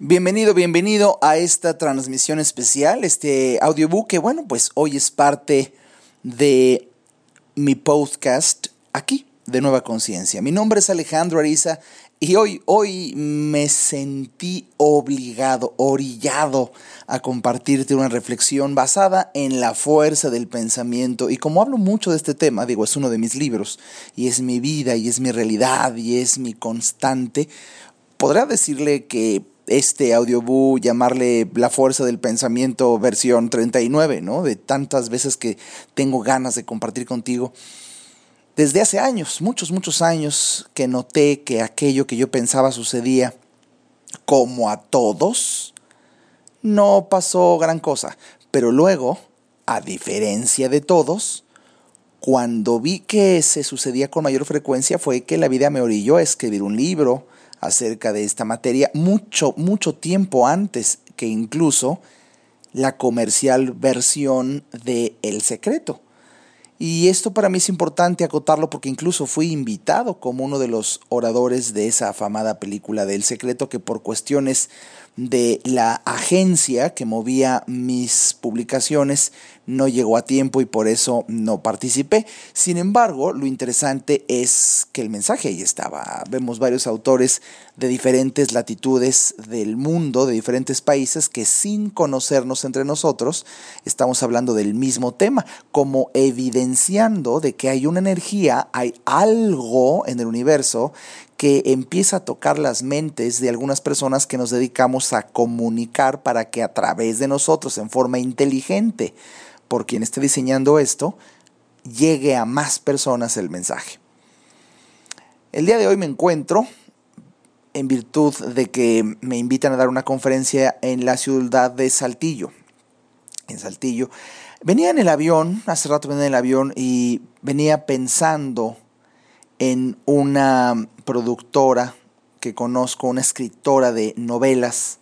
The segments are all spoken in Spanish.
Bienvenido, bienvenido a esta transmisión especial, este audiobook que bueno, pues hoy es parte de mi podcast aquí de Nueva Conciencia. Mi nombre es Alejandro Ariza y hoy, hoy me sentí obligado, orillado a compartirte una reflexión basada en la fuerza del pensamiento. Y como hablo mucho de este tema, digo, es uno de mis libros y es mi vida y es mi realidad y es mi constante, podrá decirle que este audiobook, llamarle La Fuerza del Pensamiento versión 39, ¿no? De tantas veces que tengo ganas de compartir contigo. Desde hace años, muchos, muchos años, que noté que aquello que yo pensaba sucedía como a todos, no pasó gran cosa. Pero luego, a diferencia de todos, cuando vi que se sucedía con mayor frecuencia fue que la vida me orilló a escribir un libro, acerca de esta materia mucho, mucho tiempo antes que incluso la comercial versión de El Secreto. Y esto para mí es importante acotarlo porque incluso fui invitado como uno de los oradores de esa afamada película de El Secreto que por cuestiones de la agencia que movía mis publicaciones no llegó a tiempo y por eso no participé. Sin embargo, lo interesante es que el mensaje ahí estaba. Vemos varios autores de diferentes latitudes del mundo, de diferentes países, que sin conocernos entre nosotros, estamos hablando del mismo tema, como evidenciando de que hay una energía, hay algo en el universo que empieza a tocar las mentes de algunas personas que nos dedicamos a comunicar para que a través de nosotros, en forma inteligente, por quien esté diseñando esto, llegue a más personas el mensaje. El día de hoy me encuentro en virtud de que me invitan a dar una conferencia en la ciudad de Saltillo. En Saltillo. Venía en el avión, hace rato venía en el avión y venía pensando en una productora que conozco, una escritora de novelas,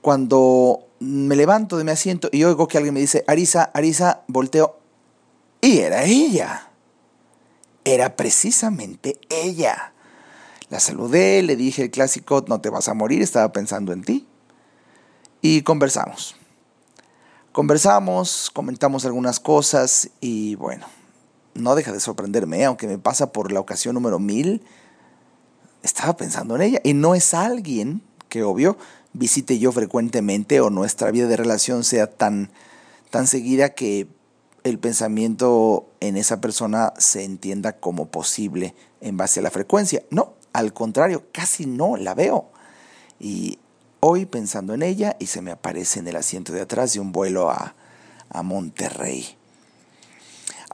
cuando me levanto de mi asiento y oigo que alguien me dice, Arisa, Arisa, volteo, y era ella. Era precisamente ella. La saludé, le dije el clásico, no te vas a morir, estaba pensando en ti. Y conversamos. Conversamos, comentamos algunas cosas y bueno, no deja de sorprenderme, ¿eh? aunque me pasa por la ocasión número mil, estaba pensando en ella. Y no es alguien que, obvio, visite yo frecuentemente o nuestra vida de relación sea tan, tan seguida que el pensamiento en esa persona se entienda como posible en base a la frecuencia. No, al contrario, casi no la veo. Y hoy pensando en ella y se me aparece en el asiento de atrás de un vuelo a, a Monterrey.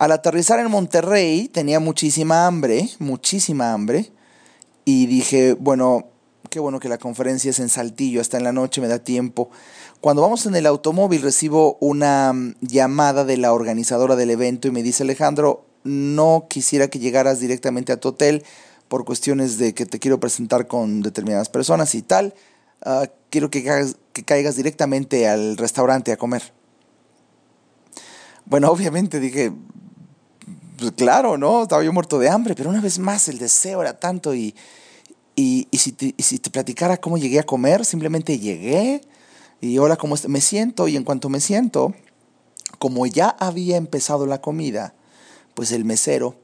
Al aterrizar en Monterrey tenía muchísima hambre, muchísima hambre, y dije, bueno, qué bueno que la conferencia es en Saltillo, hasta en la noche me da tiempo. Cuando vamos en el automóvil recibo una mm, llamada de la organizadora del evento y me dice, Alejandro, no quisiera que llegaras directamente a tu hotel por cuestiones de que te quiero presentar con determinadas personas y tal. Ah, quiero que que caigas directamente al restaurante a comer. Bueno, obviamente dije, pues claro, ¿no? Estaba yo muerto de hambre, pero una vez más el deseo era tanto y, y, si, te, si te platicara cómo llegué a comer, simplemente llegué y hola, ¿cómo me siento? Y en cuanto me siento, como ya había empezado la comida, pues el mesero,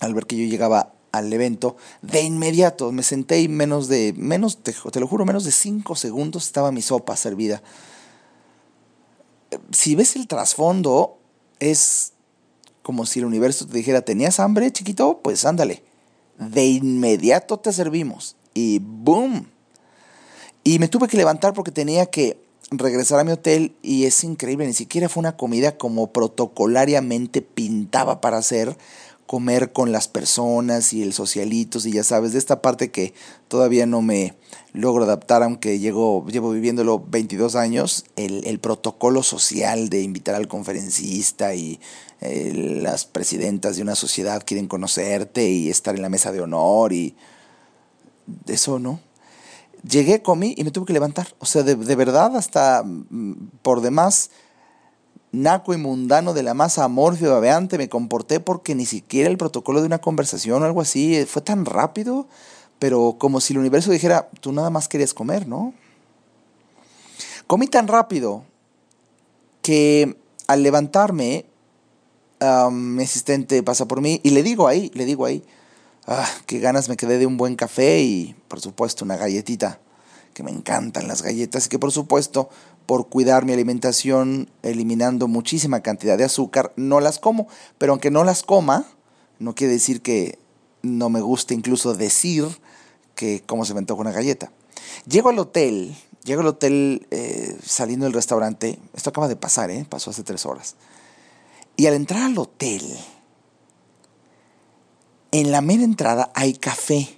al ver que yo llegaba al evento, de inmediato me senté y menos de, menos, te, te lo juro, menos de cinco segundos estaba mi sopa servida. Si ves el trasfondo, es como si el universo te dijera, ¿tenías hambre, chiquito? Pues ándale. De inmediato te servimos. Y ¡boom! Y me tuve que levantar porque tenía que regresar a mi hotel y es increíble, ni siquiera fue una comida como protocolariamente pintaba para hacer comer con las personas y el socialitos y ya sabes, de esta parte que todavía no me logro adaptar, aunque llevo, llevo viviéndolo 22 años, el, el protocolo social de invitar al conferencista y eh, las presidentas de una sociedad quieren conocerte y estar en la mesa de honor y eso no. Llegué, comí y me tuve que levantar. O sea, de, de verdad, hasta mm, por demás naco y mundano de la masa amorfio babeante me comporté porque ni siquiera el protocolo de una conversación o algo así eh, fue tan rápido, pero como si el universo dijera, tú nada más querías comer, ¿no? Comí tan rápido que al levantarme, mi asistente pasa por mí y le digo ahí, le digo ahí, ah, qué ganas me quedé de un buen café y por supuesto una galletita, que me encantan las galletas y que por supuesto por cuidar mi alimentación eliminando muchísima cantidad de azúcar, no las como, pero aunque no las coma, no quiere decir que no me guste incluso decir que cómo se me antoja una galleta. Llego al hotel, llego al hotel eh, saliendo del restaurante, esto acaba de pasar, ¿eh? pasó hace tres horas. Y al entrar al hotel, en la mera entrada hay café.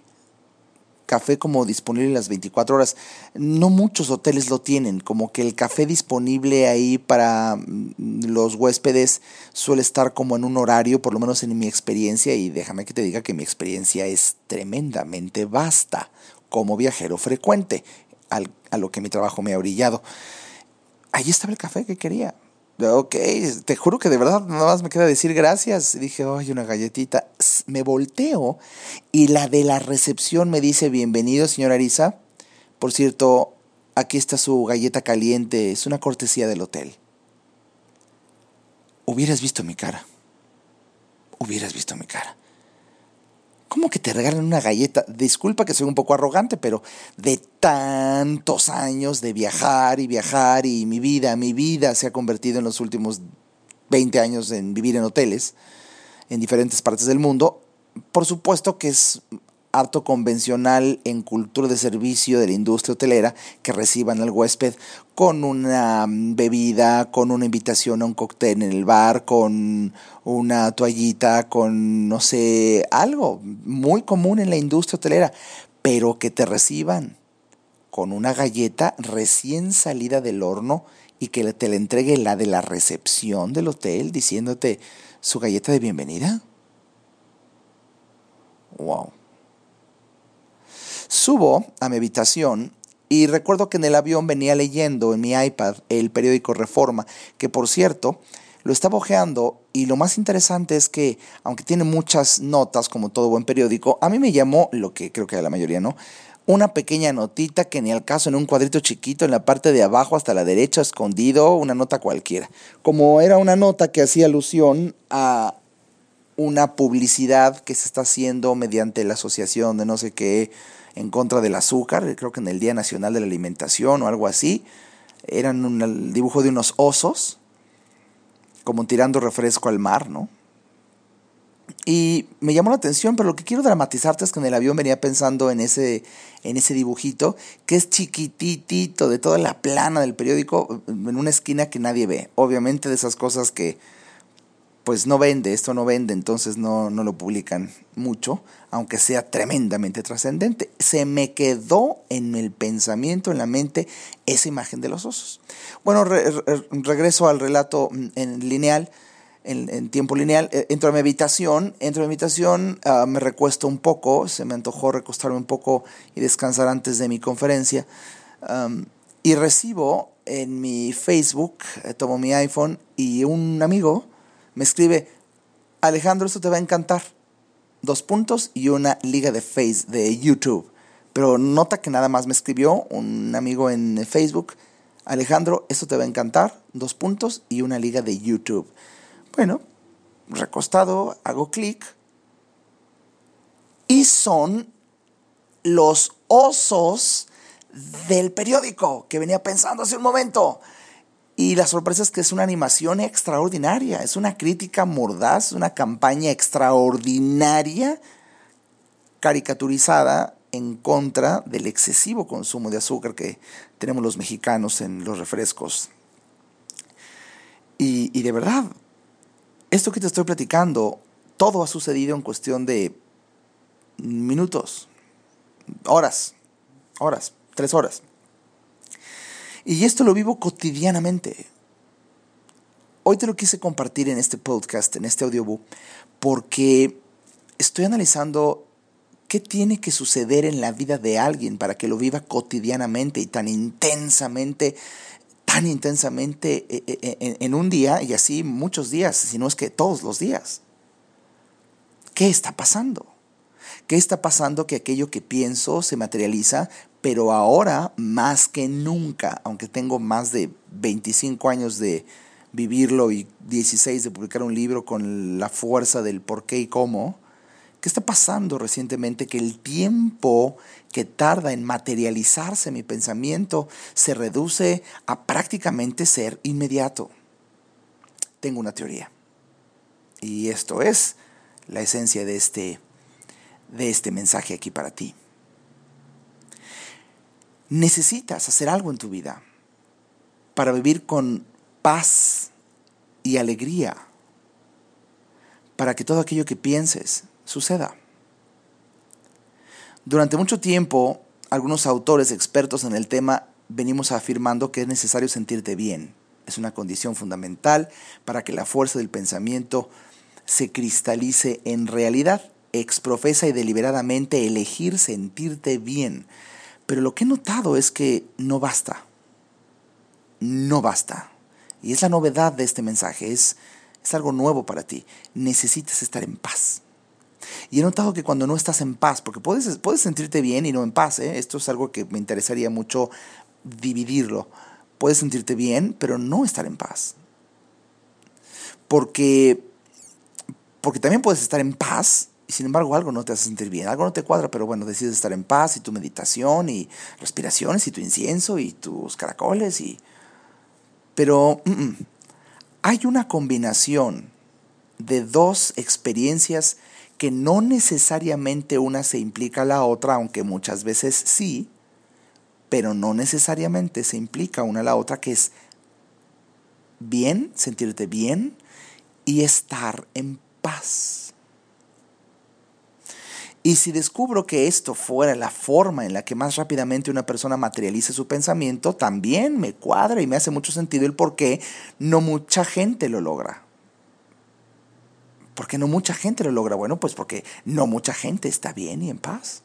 Café como disponible las 24 horas. No muchos hoteles lo tienen, como que el café disponible ahí para mm, los huéspedes suele estar como en un horario, por lo menos en mi experiencia, y déjame que te diga que mi experiencia es tremendamente vasta como viajero frecuente, a lo que mi trabajo me ha brillado. Ahí estaba el café que quería. Ok, te juro que de verdad nada más me queda decir gracias. dije, ay, una galletita. Me volteo y la de la recepción me dice, bienvenido, señora Arisa. Por cierto, aquí está su galleta caliente. Es una cortesía del hotel. Hubieras visto mi cara. Hubieras visto mi cara. ¿Cómo que te regalan una galleta? Disculpa que soy un poco arrogante, pero de tantos años de viajar y viajar y mi vida, mi vida se ha convertido en los últimos 20 años en vivir en hoteles en diferentes partes del mundo. Por supuesto que es harto convencional en cultura de servicio de la industria hotelera que reciban al huésped con una bebida, con una invitación a un cóctel en el bar, con una toallita, con no sé, algo muy común en la industria hotelera, pero que te reciban con una galleta recién salida del horno y que te la entregue la de la recepción del hotel diciéndote su galleta de bienvenida. Wow. Subo a mi habitación y recuerdo que en el avión venía leyendo en mi iPad el periódico Reforma, que por cierto, lo estaba hojeando y lo más interesante es que, aunque tiene muchas notas, como todo buen periódico, a mí me llamó, lo que creo que a la mayoría no, una pequeña notita que ni al caso en un cuadrito chiquito en la parte de abajo hasta la derecha, escondido, una nota cualquiera. Como era una nota que hacía alusión a una publicidad que se está haciendo mediante la asociación de no sé qué en contra del azúcar, creo que en el Día Nacional de la Alimentación o algo así. Eran un dibujo de unos osos, como tirando refresco al mar, ¿no? Y me llamó la atención, pero lo que quiero dramatizarte es que en el avión venía pensando en ese, en ese dibujito, que es chiquititito de toda la plana del periódico, en una esquina que nadie ve. Obviamente de esas cosas que pues no vende, esto no vende, entonces no, no lo publican mucho, aunque sea tremendamente trascendente. Se me quedó en el pensamiento, en la mente, esa imagen de los osos. Bueno, regreso al relato en lineal, en, tiempo lineal. Eh, entro a mi habitación, entro a mi habitación, ah, me recuesto un poco, se me antojó recostarme un poco y descansar antes de mi conferencia. y recibo en mi Facebook, eh, tomo mi iPhone y un amigo, me escribe, Alejandro, esto te va a encantar. Dos puntos y una liga de Face, de YouTube. Pero nota que nada más me escribió un amigo en Facebook, Alejandro, esto te va a encantar. Dos puntos y una liga de YouTube. Bueno, recostado, hago clic. Y son los osos del periódico que venía pensando hace un momento. Y la sorpresa es que es una animación extraordinaria, es una crítica mordaz, una campaña extraordinaria caricaturizada en contra del excesivo consumo de azúcar que tenemos los mexicanos en los refrescos. Y, y de verdad, esto que te estoy platicando, todo ha sucedido en cuestión de minutos, horas, horas, tres horas. Y esto lo vivo cotidianamente. Hoy te lo quise compartir en este podcast, en este audiobook, porque estoy analizando qué tiene que suceder en la vida de alguien para que lo viva cotidianamente y tan intensamente, tan intensamente eh, eh, eh, en un día y así muchos días, si no es que todos los días. ¿Qué está pasando? ¿Qué está pasando que aquello que pienso se materializa, pero ahora más que nunca, aunque tengo más de 25 años de vivirlo y 16 de publicar un libro con la fuerza del por qué y cómo, ¿qué está pasando recientemente? Que el tiempo que tarda en materializarse mi pensamiento se reduce a prácticamente ser inmediato. Tengo una teoría. Y esto es la esencia de este, de este mensaje aquí para ti. Necesitas hacer algo en tu vida para vivir con paz y alegría, para que todo aquello que pienses suceda. Durante mucho tiempo, algunos autores expertos en el tema venimos afirmando que es necesario sentirte bien. Es una condición fundamental para que la fuerza del pensamiento se cristalice en realidad. Exprofesa y deliberadamente elegir sentirte bien. Pero lo que he notado es que no basta. No basta. Y es la novedad de este mensaje, es, es algo nuevo para ti. Necesitas estar en paz. Y he notado que cuando no estás en paz, porque puedes, puedes sentirte bien y no en paz, ¿eh? esto es algo que me interesaría mucho dividirlo. Puedes sentirte bien, pero no estar en paz. Porque porque también puedes estar en paz y sin embargo algo no te hace sentir bien, algo no te cuadra, pero bueno, decides estar en paz y tu meditación y respiraciones y tu incienso y tus caracoles y... Pero hay una combinación de dos experiencias que no necesariamente una se implica a la otra, aunque muchas veces sí, pero no necesariamente se implica una a la otra, que es bien, sentirte bien y estar en paz. Y si descubro que esto fuera la forma en la que más rápidamente una persona materializa su pensamiento, también me cuadra y me hace mucho sentido el por qué no mucha gente lo logra. ¿Por qué no mucha gente lo logra? Bueno, pues porque no mucha gente está bien y en paz.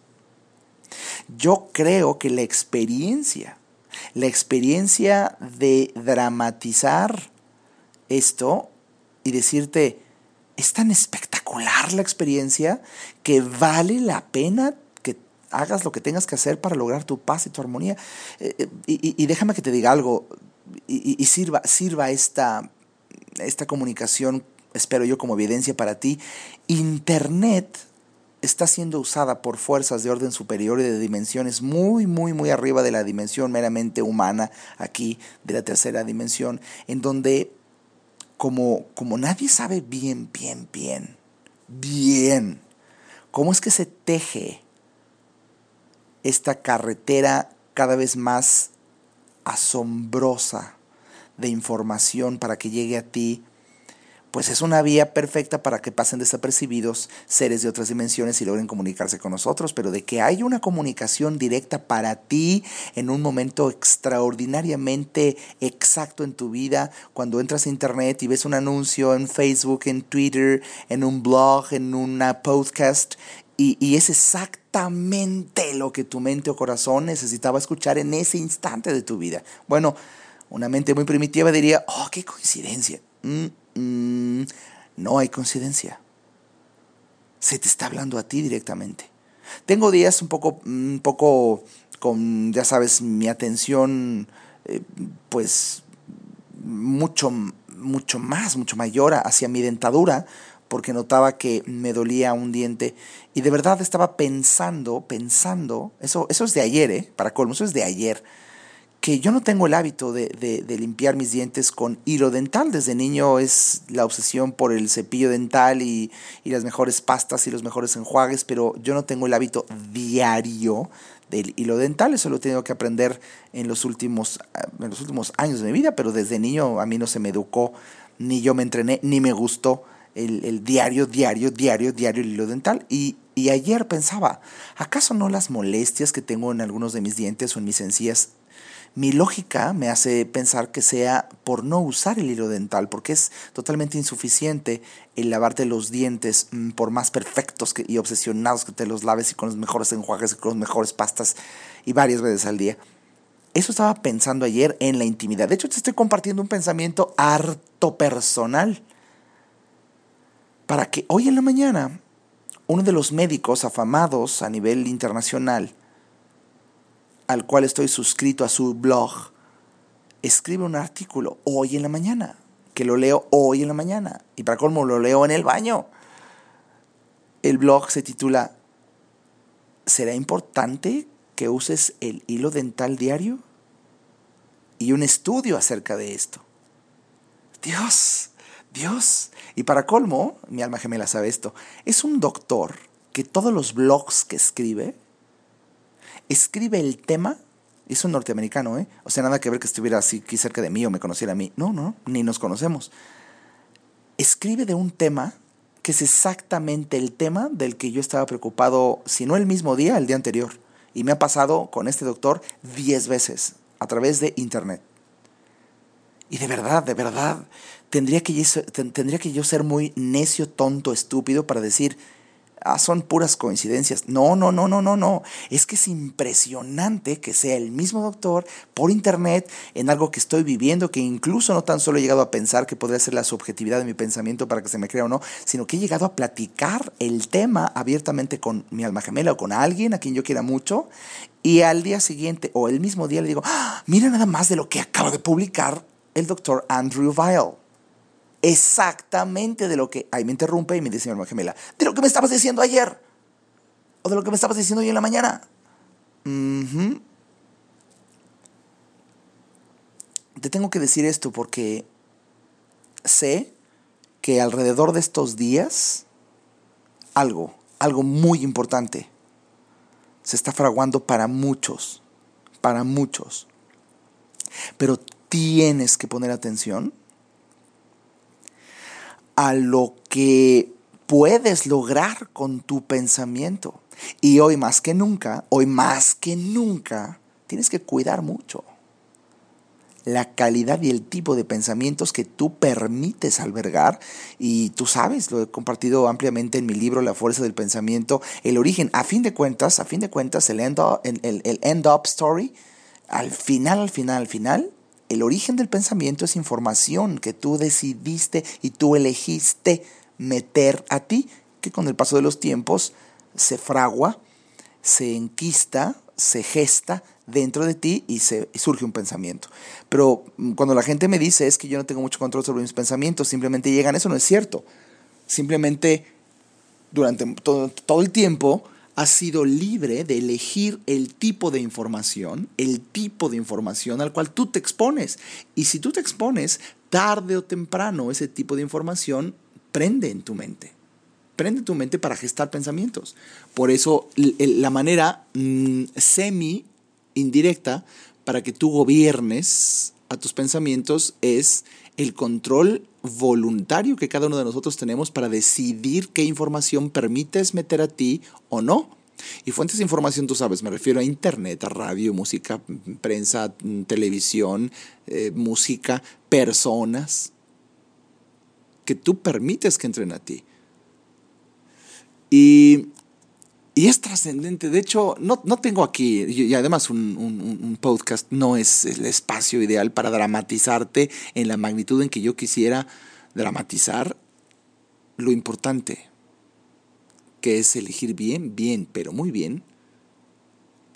Yo creo que la experiencia, la experiencia de dramatizar esto y decirte, es tan espectacular la experiencia que vale la pena que hagas lo que tengas que hacer para lograr tu paz y tu armonía. Eh, eh, y, déjame que te diga algo, y, sirva, sirva esta, esta comunicación, espero yo, como evidencia para ti. Internet está siendo usada por fuerzas de orden superior y de dimensiones muy, muy, muy arriba de la dimensión meramente humana, aquí, de la tercera dimensión, en donde como, como nadie sabe bien, bien, bien, bien, cómo es que se teje esta carretera cada vez más asombrosa de información para que llegue a ti pues es una vía perfecta para que pasen desapercibidos seres de otras dimensiones y logren comunicarse con nosotros, pero de que hay una comunicación directa para ti en un momento extraordinariamente exacto en tu vida, cuando entras a internet y ves un anuncio en Facebook, en Twitter, en un blog, en una podcast, y, y es exactamente lo que tu mente o corazón necesitaba escuchar en ese instante de tu vida. Bueno, una mente muy primitiva diría, oh, qué coincidencia. Mm, mm, no hay coincidencia. Se te está hablando a ti directamente. Tengo días un poco, un poco con, ya sabes, mi atención, eh, pues, mucho, mucho más, mucho mayor hacia mi dentadura, porque notaba que me dolía un diente y de verdad estaba pensando, pensando, eso, eso es de ayer, ¿eh? para colmo, eso es de ayer que yo no tengo el hábito de, limpiar mis dientes con hilo dental. Desde niño es la obsesión por el cepillo dental y, las mejores pastas y los mejores enjuagues, pero yo no tengo el hábito diario del hilo dental. Eso lo he tenido que aprender en los últimos, en los últimos años de mi vida, pero desde niño a mí no se me educó, ni yo me entrené, ni me gustó el, diario, diario, diario, diario el hilo dental. Y, y ayer pensaba, ¿acaso no las molestias que tengo en algunos de mis dientes o en mis encías mi lógica me hace pensar que sea por no usar el hilo dental, porque es totalmente insuficiente el lavarte los dientes, mm, por más perfectos y obsesionados que te los laves y con los mejores enjuagues y con las mejores pastas y varias veces al día. Eso estaba pensando ayer en la intimidad. De hecho, te estoy compartiendo un pensamiento harto personal. Para que hoy en la mañana, uno de los médicos afamados a nivel internacional, al cual estoy suscrito a su blog, escribe un artículo hoy en la mañana, que lo leo hoy en la mañana, y para colmo lo leo en el baño. El blog se titula ¿Será importante que uses el hilo dental diario? Y un estudio acerca de esto. Dios, Dios. Y para colmo, mi alma gemela sabe esto, es un doctor que todos los blogs que escribe, escribe el tema, es un norteamericano, ¿eh? O sea, nada que ver que estuviera así aquí cerca de mí o me conociera a mí. No, no, ni nos conocemos. Escribe de un tema que es exactamente el tema del que yo estaba preocupado, si no el mismo día, el día anterior. Y me ha pasado con este doctor diez veces a través de internet. Y de verdad, de verdad, tendría que, yo, tendría que yo ser muy necio, tonto, estúpido para decir, ah, son puras coincidencias. No, no, no, no, no, no. Es que es impresionante que sea el mismo doctor por internet en algo que estoy viviendo, que incluso no tan solo he llegado a pensar que podría ser la subjetividad de mi pensamiento para que se me crea o no, sino que he llegado a platicar el tema abiertamente con mi alma gemela o con alguien a quien yo quiera mucho. Y al día siguiente o el mismo día le digo, ah, mira nada más de lo que acaba de publicar el doctor Andrew Weil exactamente de lo que... Ahí me interrumpe y me dice mi hermana gemela, de lo que me estabas diciendo ayer. O de lo que me estabas diciendo hoy en la mañana. Te tengo que decir esto porque sé que alrededor de estos días algo, algo muy importante se está fraguando para muchos, para muchos. Pero tienes que poner atención a lo que puedes lograr con tu pensamiento. Y hoy más que nunca, hoy más que nunca, tienes que cuidar mucho la calidad y el tipo de pensamientos que tú permites albergar. Y tú sabes, lo he compartido ampliamente en mi libro La fuerza del pensamiento, el origen. A fin de cuentas, a fin de cuentas, el end el, el end up story, al final, al final, al final, el origen del pensamiento es información que tú decidiste y tú elegiste meter a ti, que con el paso de los tiempos se fragua, se enquista, se gesta dentro de ti y, se, surge un pensamiento. Pero mm, cuando la gente me dice es que yo no tengo mucho control sobre mis pensamientos, simplemente llegan, eso no es cierto. Simplemente durante todo, todo el tiempo has sido libre de elegir el tipo de información, el tipo de información al cual tú te expones. Y si tú te expones, tarde o temprano ese tipo de información prende en tu mente. Prende tu mente para gestar pensamientos. Por eso la manera mm, semi indirecta para que tú gobiernes a tus pensamientos es el control voluntario que cada uno de nosotros tenemos para decidir qué información permites meter a ti o no. Y fuentes de información, tú sabes, me refiero a internet, a radio, música, prensa, televisión, eh, música, personas, que tú permites que entren a ti. Y y es trascendente. De hecho, no, no, tengo aquí, y además un, un, podcast no es el espacio ideal para dramatizarte en la magnitud en que yo quisiera dramatizar lo importante, que es elegir bien, bien, pero muy bien,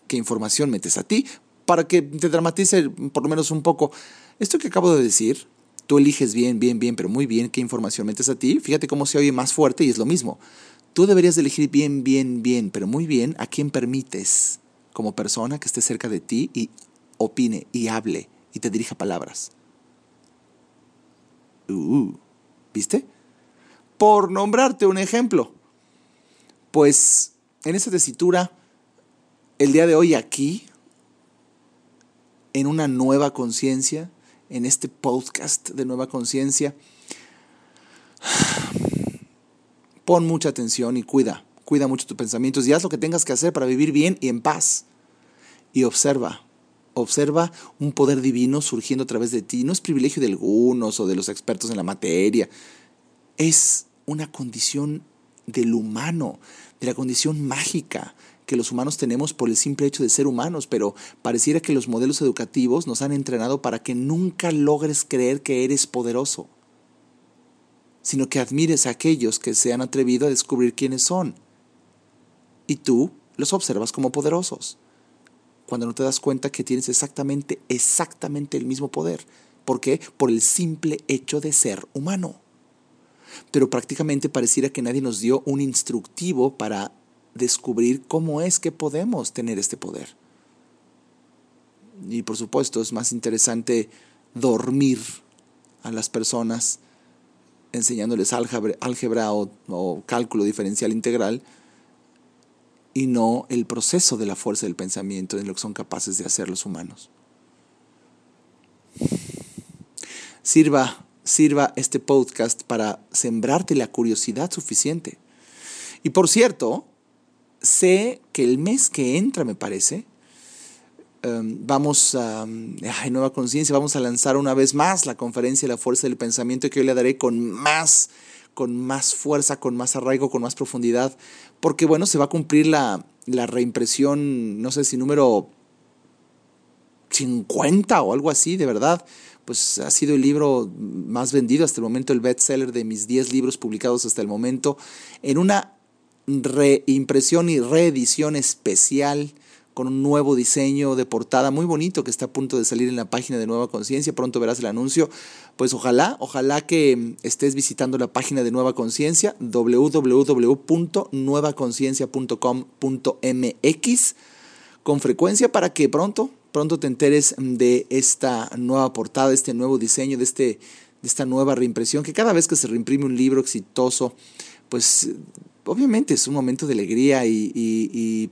qué información metes a ti, para que te dramatice por lo menos un poco. Esto que acabo de decir, tú eliges bien, bien, bien, pero muy bien qué información metes a ti, fíjate cómo se oye más fuerte y es lo mismo. Tú deberías elegir bien, bien, bien, pero muy bien a quién permites como persona que esté cerca de ti y opine y hable y te dirija palabras. Uh, ¿Viste? Por nombrarte un ejemplo. Pues en esa tesitura, el día de hoy aquí, en una nueva conciencia, en este podcast de nueva conciencia, Pon mucha atención y cuida, cuida mucho tus pensamientos y haz lo que tengas que hacer para vivir bien y en paz. Y observa, observa un poder divino surgiendo a través de ti. No es privilegio de algunos o de los expertos en la materia. Es una condición del humano, de la condición mágica que los humanos tenemos por el simple hecho de ser humanos, pero pareciera que los modelos educativos nos han entrenado para que nunca logres creer que eres poderoso sino que admires a aquellos que se han atrevido a descubrir quiénes son y tú los observas como poderosos. Cuando no te das cuenta que tienes exactamente, exactamente el mismo poder. ¿Por qué? Por el simple hecho de ser humano. Pero prácticamente pareciera que nadie nos dio un instructivo para descubrir cómo es que podemos tener este poder. Y por supuesto es más interesante dormir a las personas enseñándoles álgebra, o, cálculo diferencial integral y no el proceso de la fuerza del pensamiento de lo que son capaces de hacer los humanos. Sirva, sirva este podcast para sembrarte la curiosidad suficiente. Y por cierto, sé que el mes que entra, me parece, em, vamos a, en Nueva Conciencia, vamos a lanzar una vez más la conferencia la fuerza del pensamiento que yo le daré con más, con más fuerza, con más arraigo, con más profundidad, porque bueno, se va a cumplir la, la reimpresión, no sé si número 50 o algo así, de verdad, pues ha sido el libro más vendido hasta el momento, el bestseller de mis 10 libros publicados hasta el momento, en una reimpresión y reedición especial con un nuevo diseño de portada muy bonito que está a punto de salir en la página de Nueva Conciencia. Pronto verás el anuncio. Pues ojalá, ojalá que estés visitando la página de Nueva Conciencia, www.nuevaconciencia.com.mx con frecuencia para que pronto, pronto te enteres de esta nueva portada, de este nuevo diseño, de, este, de esta nueva reimpresión, que cada vez que se reimprime un libro exitoso, pues obviamente es un momento de alegría y,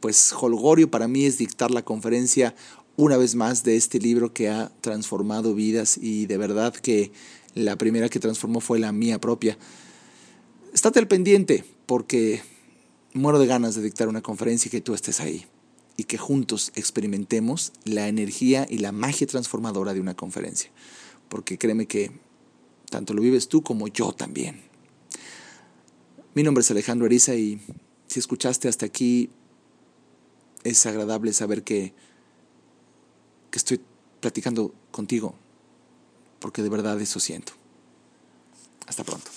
pues holgorio para mí es dictar la conferencia una vez más de este libro que ha transformado vidas y de verdad que la primera que transformó fue la mía propia. Estate al pendiente porque muero de ganas de dictar una conferencia y que tú estés ahí y que juntos experimentemos la energía y la magia transformadora de una conferencia. Porque créeme que tanto lo vives tú como yo también. Mi nombre es Alejandro Ariza y si escuchaste hasta aquí, es agradable saber que, que estoy platicando contigo, porque de verdad eso siento. Hasta pronto.